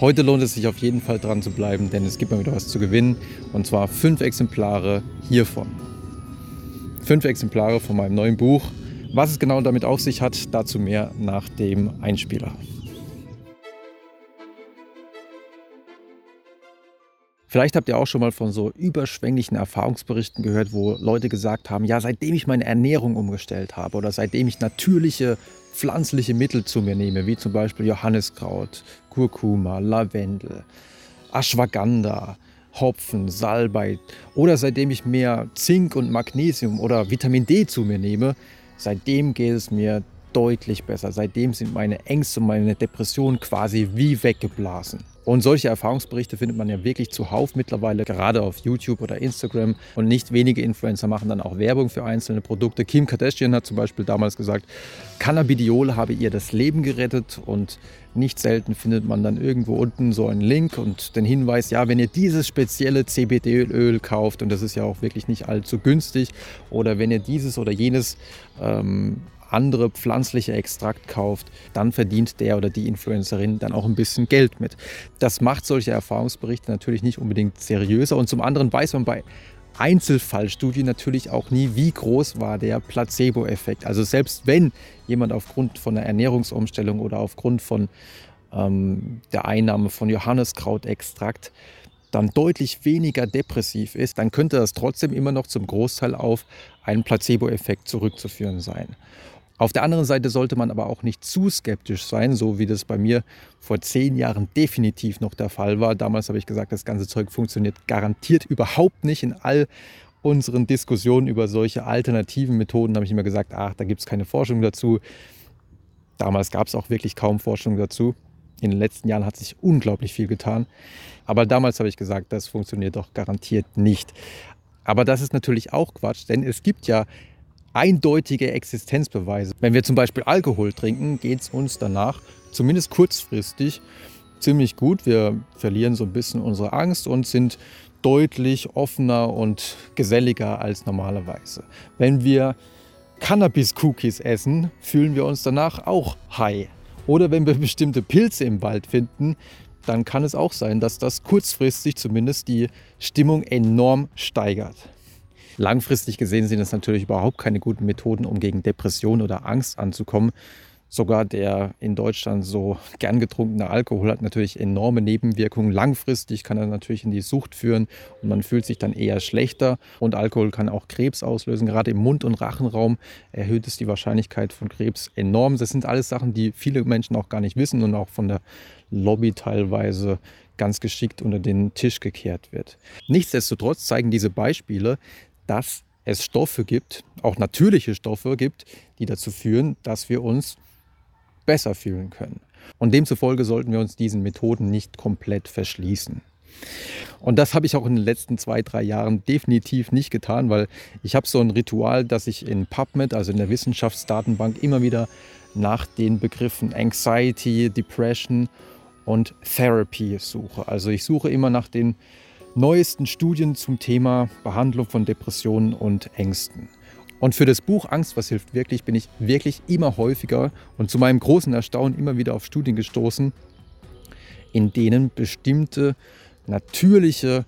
Heute lohnt es sich auf jeden Fall dran zu bleiben, denn es gibt mal wieder was zu gewinnen. Und zwar fünf Exemplare hiervon. Fünf Exemplare von meinem neuen Buch. Was es genau damit auf sich hat, dazu mehr nach dem Einspieler. Vielleicht habt ihr auch schon mal von so überschwänglichen Erfahrungsberichten gehört, wo Leute gesagt haben, ja, seitdem ich meine Ernährung umgestellt habe oder seitdem ich natürliche pflanzliche Mittel zu mir nehme, wie zum Beispiel Johanniskraut, Kurkuma, Lavendel, Ashwagandha, Hopfen, Salbei oder seitdem ich mehr Zink und Magnesium oder Vitamin D zu mir nehme, seitdem geht es mir deutlich besser. Seitdem sind meine Ängste und meine Depressionen quasi wie weggeblasen. Und solche Erfahrungsberichte findet man ja wirklich zuhauf mittlerweile, gerade auf YouTube oder Instagram. Und nicht wenige Influencer machen dann auch Werbung für einzelne Produkte. Kim Kardashian hat zum Beispiel damals gesagt, Cannabidiol habe ihr das Leben gerettet. Und nicht selten findet man dann irgendwo unten so einen Link und den Hinweis, ja, wenn ihr dieses spezielle CBD-Öl kauft, und das ist ja auch wirklich nicht allzu günstig, oder wenn ihr dieses oder jenes ähm, andere pflanzliche Extrakt kauft, dann verdient der oder die Influencerin dann auch ein bisschen Geld mit. Das macht solche Erfahrungsberichte natürlich nicht unbedingt seriöser und zum anderen weiß man bei Einzelfallstudien natürlich auch nie, wie groß war der Placebo-Effekt. Also selbst wenn jemand aufgrund von einer Ernährungsumstellung oder aufgrund von ähm, der Einnahme von Johanneskrautextrakt dann deutlich weniger depressiv ist, dann könnte das trotzdem immer noch zum Großteil auf einen Placebo-Effekt zurückzuführen sein. Auf der anderen Seite sollte man aber auch nicht zu skeptisch sein, so wie das bei mir vor zehn Jahren definitiv noch der Fall war. Damals habe ich gesagt, das ganze Zeug funktioniert garantiert überhaupt nicht. In all unseren Diskussionen über solche alternativen Methoden habe ich immer gesagt, ach, da gibt es keine Forschung dazu. Damals gab es auch wirklich kaum Forschung dazu. In den letzten Jahren hat sich unglaublich viel getan. Aber damals habe ich gesagt, das funktioniert doch garantiert nicht. Aber das ist natürlich auch Quatsch, denn es gibt ja eindeutige Existenzbeweise. Wenn wir zum Beispiel Alkohol trinken, geht es uns danach, zumindest kurzfristig, ziemlich gut. Wir verlieren so ein bisschen unsere Angst und sind deutlich offener und geselliger als normalerweise. Wenn wir Cannabis-Cookies essen, fühlen wir uns danach auch high. Oder wenn wir bestimmte Pilze im Wald finden, dann kann es auch sein, dass das kurzfristig zumindest die Stimmung enorm steigert. Langfristig gesehen sind es natürlich überhaupt keine guten Methoden, um gegen Depression oder Angst anzukommen. Sogar der in Deutschland so gern getrunkene Alkohol hat natürlich enorme Nebenwirkungen. Langfristig kann er natürlich in die Sucht führen und man fühlt sich dann eher schlechter. Und Alkohol kann auch Krebs auslösen. Gerade im Mund- und Rachenraum erhöht es die Wahrscheinlichkeit von Krebs enorm. Das sind alles Sachen, die viele Menschen auch gar nicht wissen und auch von der Lobby teilweise ganz geschickt unter den Tisch gekehrt wird. Nichtsdestotrotz zeigen diese Beispiele, dass es Stoffe gibt, auch natürliche Stoffe gibt, die dazu führen, dass wir uns besser fühlen können. Und demzufolge sollten wir uns diesen Methoden nicht komplett verschließen. Und das habe ich auch in den letzten zwei, drei Jahren definitiv nicht getan, weil ich habe so ein Ritual, dass ich in PubMed, also in der Wissenschaftsdatenbank, immer wieder nach den Begriffen Anxiety, Depression und Therapy suche. Also ich suche immer nach den neuesten Studien zum Thema Behandlung von Depressionen und Ängsten. Und für das Buch Angst, was hilft wirklich, bin ich wirklich immer häufiger und zu meinem großen Erstaunen immer wieder auf Studien gestoßen, in denen bestimmte natürliche,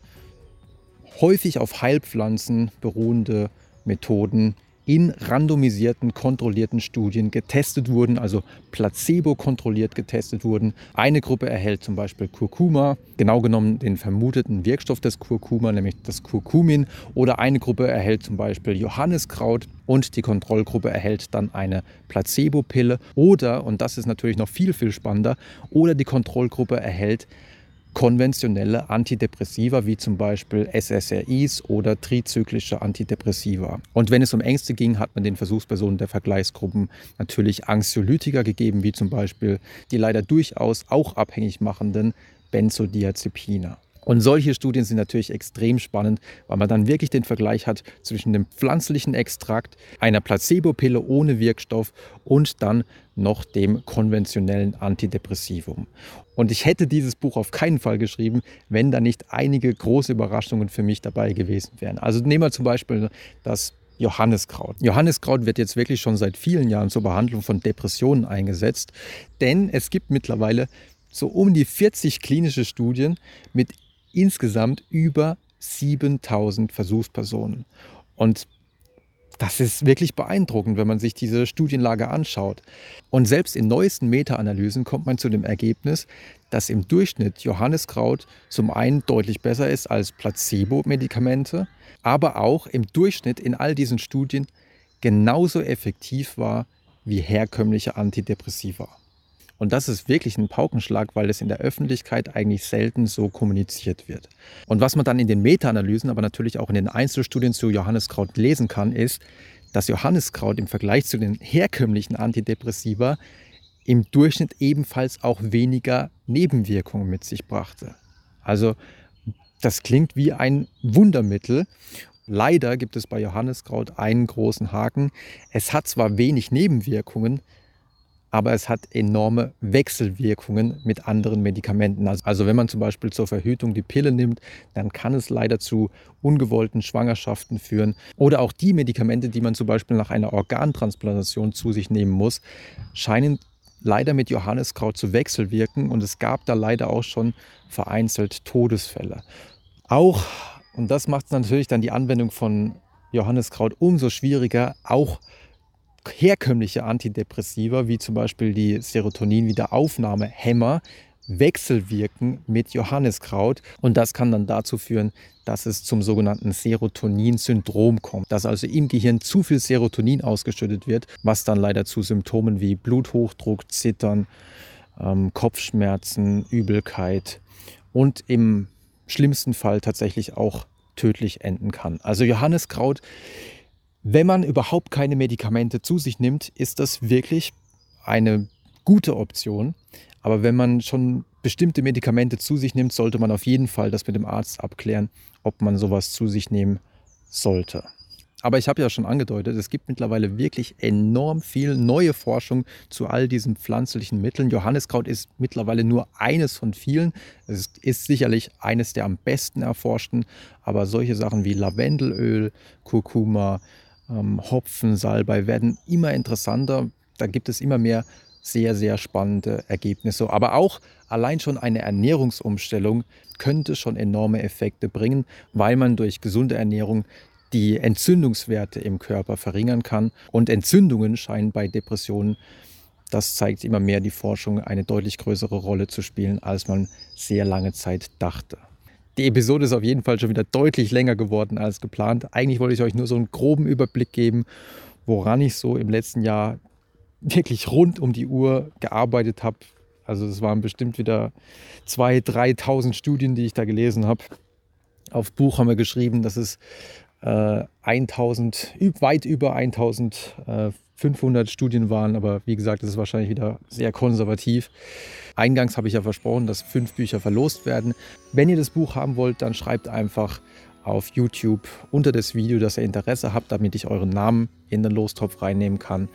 häufig auf Heilpflanzen beruhende Methoden in randomisierten, kontrollierten Studien getestet wurden, also placebo-kontrolliert getestet wurden. Eine Gruppe erhält zum Beispiel Kurkuma, genau genommen den vermuteten Wirkstoff des Kurkuma, nämlich das Kurkumin, oder eine Gruppe erhält zum Beispiel Johanniskraut und die Kontrollgruppe erhält dann eine Placebo-Pille oder, und das ist natürlich noch viel, viel spannender, oder die Kontrollgruppe erhält konventionelle Antidepressiva wie zum Beispiel SSRIs oder trizyklische Antidepressiva. Und wenn es um Ängste ging, hat man den Versuchspersonen der Vergleichsgruppen natürlich Anxiolytika gegeben, wie zum Beispiel die leider durchaus auch abhängig machenden Benzodiazepine. Und solche Studien sind natürlich extrem spannend, weil man dann wirklich den Vergleich hat zwischen dem pflanzlichen Extrakt, einer Placebo-Pille ohne Wirkstoff und dann noch dem konventionellen Antidepressivum. Und ich hätte dieses Buch auf keinen Fall geschrieben, wenn da nicht einige große Überraschungen für mich dabei gewesen wären. Also nehmen wir zum Beispiel das Johanniskraut. Johanniskraut wird jetzt wirklich schon seit vielen Jahren zur Behandlung von Depressionen eingesetzt, denn es gibt mittlerweile so um die 40 klinische Studien mit insgesamt über 7000 Versuchspersonen. Und das ist wirklich beeindruckend, wenn man sich diese Studienlage anschaut. Und selbst in neuesten Meta-Analysen kommt man zu dem Ergebnis, dass im Durchschnitt Johanniskraut zum einen deutlich besser ist als Placebo-Medikamente, aber auch im Durchschnitt in all diesen Studien genauso effektiv war wie herkömmliche Antidepressiva. Und das ist wirklich ein Paukenschlag, weil es in der Öffentlichkeit eigentlich selten so kommuniziert wird. Und was man dann in den Meta-Analysen, aber natürlich auch in den Einzelstudien zu Johanniskraut lesen kann, ist, dass Johanniskraut im Vergleich zu den herkömmlichen Antidepressiva im Durchschnitt ebenfalls auch weniger Nebenwirkungen mit sich brachte. Also das klingt wie ein Wundermittel. Leider gibt es bei Johanniskraut einen großen Haken. Es hat zwar wenig Nebenwirkungen, aber es hat enorme Wechselwirkungen mit anderen Medikamenten. Also, also wenn man zum Beispiel zur Verhütung die Pille nimmt, dann kann es leider zu ungewollten Schwangerschaften führen. Oder auch die Medikamente, die man zum Beispiel nach einer Organtransplantation zu sich nehmen muss, scheinen leider mit Johanniskraut zu wechselwirken und es gab da leider auch schon vereinzelt Todesfälle. Auch, und das macht natürlich dann die Anwendung von Johanniskraut umso schwieriger, auch herkömmliche Antidepressiva, wie zum Beispiel die Serotonin-Wiederaufnahmehämmer, wechselwirken mit Johanniskraut und das kann dann dazu führen, dass es zum sogenannten Serotonin-Syndrom kommt, dass also im Gehirn zu viel Serotonin ausgeschüttet wird, was dann leider zu Symptomen wie Bluthochdruck, Zittern, ähm, Kopfschmerzen, Übelkeit und im schlimmsten Fall tatsächlich auch tödlich enden kann. Also Johanniskraut wenn man überhaupt keine Medikamente zu sich nimmt, ist das wirklich eine gute Option. Aber wenn man schon bestimmte Medikamente zu sich nimmt, sollte man auf jeden Fall das mit dem Arzt abklären, ob man sowas zu sich nehmen sollte. Aber ich habe ja schon angedeutet, es gibt mittlerweile wirklich enorm viel neue Forschung zu all diesen pflanzlichen Mitteln. Johanniskraut ist mittlerweile nur eines von vielen. Es ist sicherlich eines der am besten erforschten, aber solche Sachen wie Lavendelöl, Kurkuma, ähm, Hopfen, Salbei werden immer interessanter. Da gibt es immer mehr sehr, sehr spannende Ergebnisse. Aber auch allein schon eine Ernährungsumstellung könnte schon enorme Effekte bringen, weil man durch gesunde Ernährung die Entzündungswerte im Körper verringern kann. Und Entzündungen scheinen bei Depressionen, das zeigt immer mehr die Forschung, eine deutlich größere Rolle zu spielen, als man sehr lange Zeit dachte. Die Episode ist auf jeden Fall schon wieder deutlich länger geworden als geplant. Eigentlich wollte ich euch nur so einen groben Überblick geben, woran ich so im letzten Jahr wirklich rund um die Uhr gearbeitet habe. Also es waren bestimmt wieder 2.000, 3.000 Studien, die ich da gelesen habe. Auf Buch haben wir geschrieben, dass es äh, 1000, weit über 1500 Studien waren. Aber wie gesagt, das ist wahrscheinlich wieder sehr konservativ. Eingangs habe ich ja versprochen, dass fünf Bücher verlost werden. Wenn ihr das Buch haben wollt, dann schreibt einfach auf YouTube unter das Video, dass ihr Interesse habt, damit ich euren Namen in den Lostopf reinnehmen kann.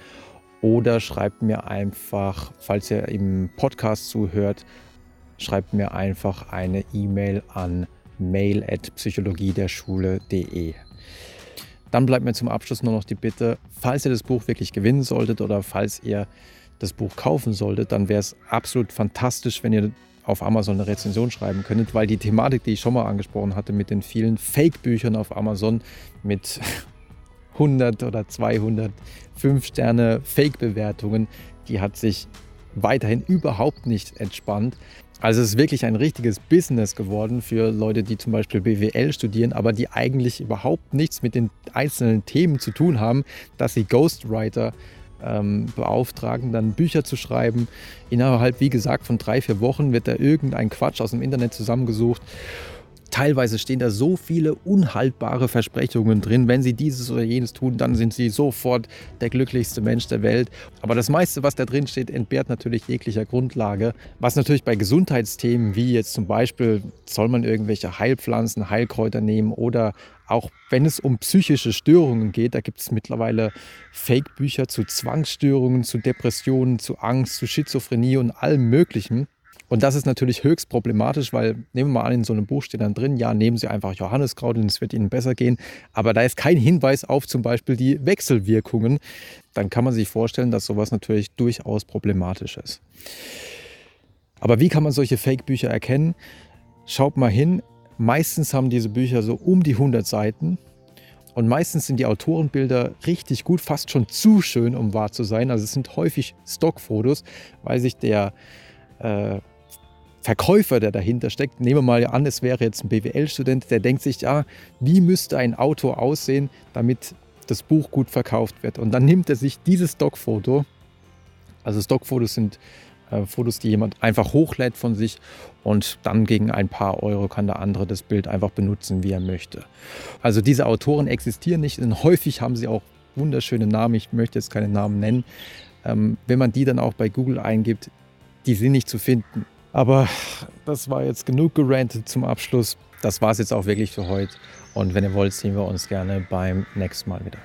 Oder schreibt mir einfach, falls ihr im Podcast zuhört, schreibt mir einfach eine E-Mail an mail.psychologiederschule.de. Dann bleibt mir zum Abschluss nur noch die Bitte, falls ihr das Buch wirklich gewinnen solltet oder falls ihr das Buch kaufen solltet, dann wäre es absolut fantastisch, wenn ihr auf Amazon eine Rezension schreiben könntet, weil die Thematik, die ich schon mal angesprochen hatte, mit den vielen Fake-Büchern auf Amazon mit 100 oder 200 5-Sterne Fake-Bewertungen, die hat sich weiterhin überhaupt nicht entspannt. Also es ist wirklich ein richtiges Business geworden für Leute, die zum Beispiel BWL studieren, aber die eigentlich überhaupt nichts mit den einzelnen Themen zu tun haben, dass sie Ghostwriter ähm, beauftragen, dann Bücher zu schreiben. Innerhalb, wie gesagt, von drei, vier Wochen wird da irgendein Quatsch aus dem Internet zusammengesucht. Teilweise stehen da so viele unhaltbare Versprechungen drin. Wenn sie dieses oder jenes tun, dann sind sie sofort der glücklichste Mensch der Welt. Aber das meiste, was da drin steht, entbehrt natürlich jeglicher Grundlage. Was natürlich bei Gesundheitsthemen wie jetzt zum Beispiel, soll man irgendwelche Heilpflanzen, Heilkräuter nehmen oder auch wenn es um psychische Störungen geht, da gibt es mittlerweile Fake-Bücher zu Zwangsstörungen, zu Depressionen, zu Angst, zu Schizophrenie und allem Möglichen. Und das ist natürlich höchst problematisch, weil nehmen wir mal an, in so einem Buch steht dann drin, ja, nehmen Sie einfach Johanniskraut und es wird Ihnen besser gehen. Aber da ist kein Hinweis auf zum Beispiel die Wechselwirkungen. Dann kann man sich vorstellen, dass sowas natürlich durchaus problematisch ist. Aber wie kann man solche Fake-Bücher erkennen? Schaut mal hin, meistens haben diese Bücher so um die 100 Seiten und meistens sind die Autorenbilder richtig gut, fast schon zu schön, um wahr zu sein. Also es sind häufig Stockfotos, weil sich der äh, Verkäufer, der dahinter steckt, nehmen wir mal an, es wäre jetzt ein BWL-Student, der denkt sich, ja, wie müsste ein Auto aussehen, damit das Buch gut verkauft wird. Und dann nimmt er sich dieses Stockfoto, also Stockfotos sind äh, Fotos, die jemand einfach hochlädt von sich und dann gegen ein paar Euro kann der andere das Bild einfach benutzen, wie er möchte. Also diese Autoren existieren nicht und häufig haben sie auch wunderschöne Namen. Ich möchte jetzt keine Namen nennen. Ähm, wenn man die dann auch bei Google eingibt, die sind nicht zu finden. Aber das war jetzt genug gerantet zum Abschluss. Das war es jetzt auch wirklich für heute. Und wenn ihr wollt, sehen wir uns gerne beim nächsten Mal wieder.